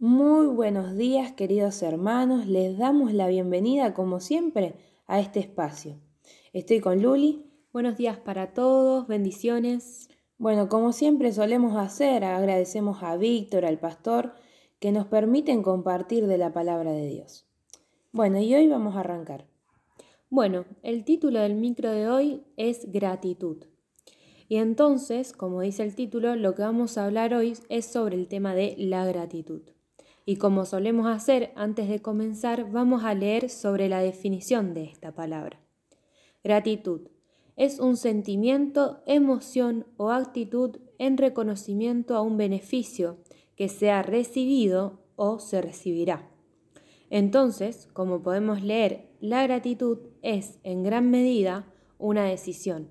Muy buenos días queridos hermanos, les damos la bienvenida como siempre a este espacio. Estoy con Luli. Buenos días para todos, bendiciones. Bueno, como siempre solemos hacer, agradecemos a Víctor, al pastor, que nos permiten compartir de la palabra de Dios. Bueno, y hoy vamos a arrancar. Bueno, el título del micro de hoy es gratitud. Y entonces, como dice el título, lo que vamos a hablar hoy es sobre el tema de la gratitud. Y como solemos hacer antes de comenzar, vamos a leer sobre la definición de esta palabra. Gratitud es un sentimiento, emoción o actitud en reconocimiento a un beneficio que se ha recibido o se recibirá. Entonces, como podemos leer, la gratitud es en gran medida una decisión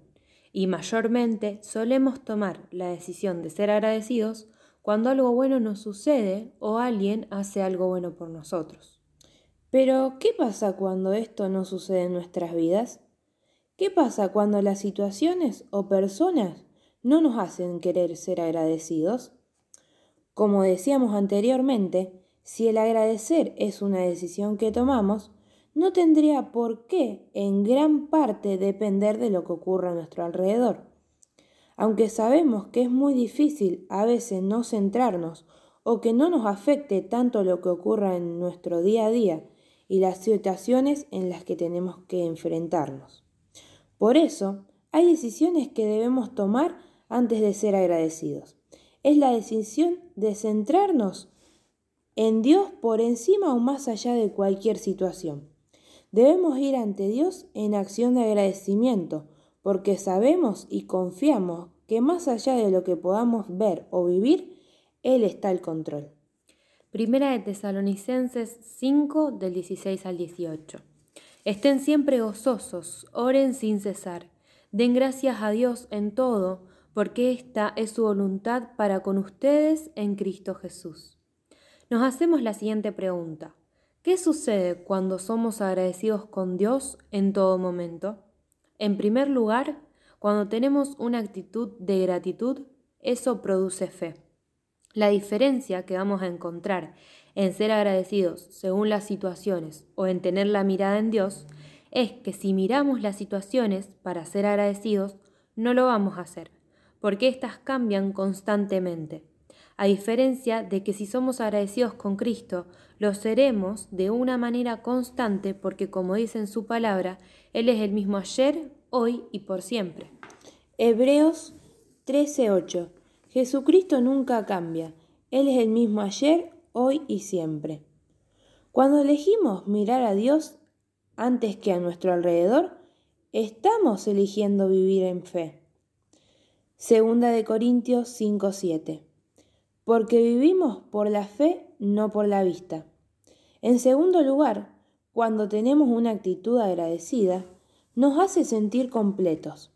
y mayormente solemos tomar la decisión de ser agradecidos cuando algo bueno nos sucede o alguien hace algo bueno por nosotros. Pero, ¿qué pasa cuando esto no sucede en nuestras vidas? ¿Qué pasa cuando las situaciones o personas no nos hacen querer ser agradecidos? Como decíamos anteriormente, si el agradecer es una decisión que tomamos, no tendría por qué en gran parte depender de lo que ocurra a nuestro alrededor. Aunque sabemos que es muy difícil a veces no centrarnos o que no nos afecte tanto lo que ocurra en nuestro día a día y las situaciones en las que tenemos que enfrentarnos. Por eso, hay decisiones que debemos tomar antes de ser agradecidos. Es la decisión de centrarnos en Dios por encima o más allá de cualquier situación. Debemos ir ante Dios en acción de agradecimiento, porque sabemos y confiamos que más allá de lo que podamos ver o vivir, Él está al control. Primera de Tesalonicenses 5 del 16 al 18. Estén siempre gozosos, oren sin cesar, den gracias a Dios en todo, porque esta es su voluntad para con ustedes en Cristo Jesús. Nos hacemos la siguiente pregunta. ¿Qué sucede cuando somos agradecidos con Dios en todo momento? En primer lugar, cuando tenemos una actitud de gratitud, eso produce fe. La diferencia que vamos a encontrar en ser agradecidos según las situaciones o en tener la mirada en Dios es que si miramos las situaciones para ser agradecidos, no lo vamos a hacer, porque éstas cambian constantemente. A diferencia de que si somos agradecidos con Cristo, lo seremos de una manera constante porque como dice en su palabra, Él es el mismo ayer, hoy y por siempre. Hebreos 13:8 Jesucristo nunca cambia. Él es el mismo ayer, hoy y siempre. Cuando elegimos mirar a Dios antes que a nuestro alrededor, estamos eligiendo vivir en fe. Segunda de Corintios 5:7 Porque vivimos por la fe, no por la vista. En segundo lugar, cuando tenemos una actitud agradecida, nos hace sentir completos.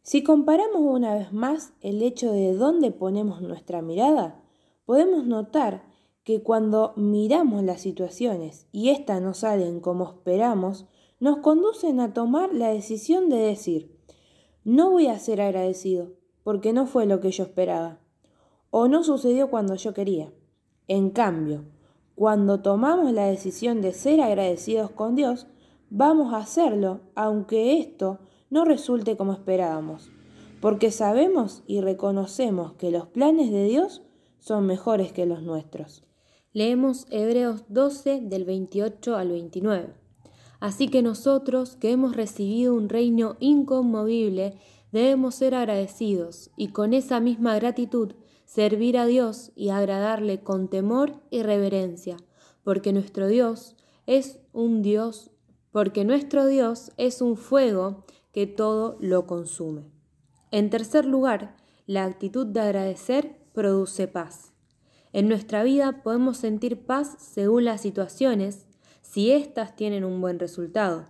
Si comparamos una vez más el hecho de dónde ponemos nuestra mirada, podemos notar que cuando miramos las situaciones y éstas no salen como esperamos, nos conducen a tomar la decisión de decir, no voy a ser agradecido, porque no fue lo que yo esperaba, o no sucedió cuando yo quería. En cambio, cuando tomamos la decisión de ser agradecidos con Dios, vamos a hacerlo aunque esto no resulte como esperábamos, porque sabemos y reconocemos que los planes de Dios son mejores que los nuestros. Leemos Hebreos 12 del 28 al 29. Así que nosotros que hemos recibido un reino inconmovible, debemos ser agradecidos y con esa misma gratitud servir a Dios y agradarle con temor y reverencia, porque nuestro Dios es un Dios porque nuestro Dios es un fuego que todo lo consume. En tercer lugar, la actitud de agradecer produce paz. En nuestra vida podemos sentir paz según las situaciones, si éstas tienen un buen resultado.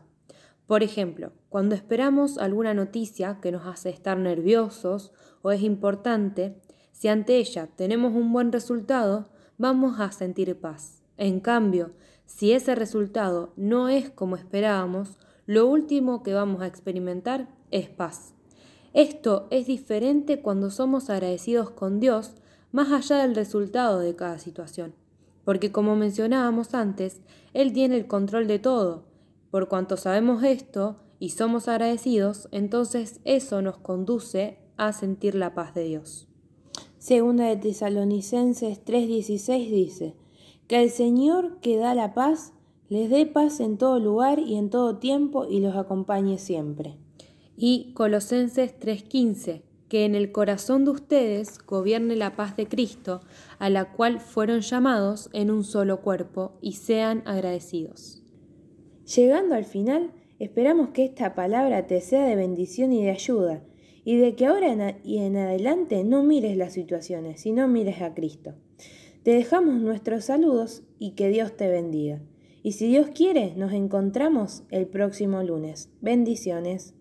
Por ejemplo, cuando esperamos alguna noticia que nos hace estar nerviosos o es importante, si ante ella tenemos un buen resultado, vamos a sentir paz. En cambio, si ese resultado no es como esperábamos, lo último que vamos a experimentar es paz. Esto es diferente cuando somos agradecidos con Dios más allá del resultado de cada situación. porque como mencionábamos antes, Él tiene el control de todo. Por cuanto sabemos esto y somos agradecidos, entonces eso nos conduce a sentir la paz de Dios. Segunda de Tesalonicenses 3:16 dice, que el Señor que da la paz les dé paz en todo lugar y en todo tiempo y los acompañe siempre. Y Colosenses 3:15, que en el corazón de ustedes gobierne la paz de Cristo, a la cual fueron llamados en un solo cuerpo, y sean agradecidos. Llegando al final, esperamos que esta palabra te sea de bendición y de ayuda, y de que ahora y en adelante no mires las situaciones, sino mires a Cristo. Te dejamos nuestros saludos y que Dios te bendiga. Y si Dios quiere, nos encontramos el próximo lunes. Bendiciones.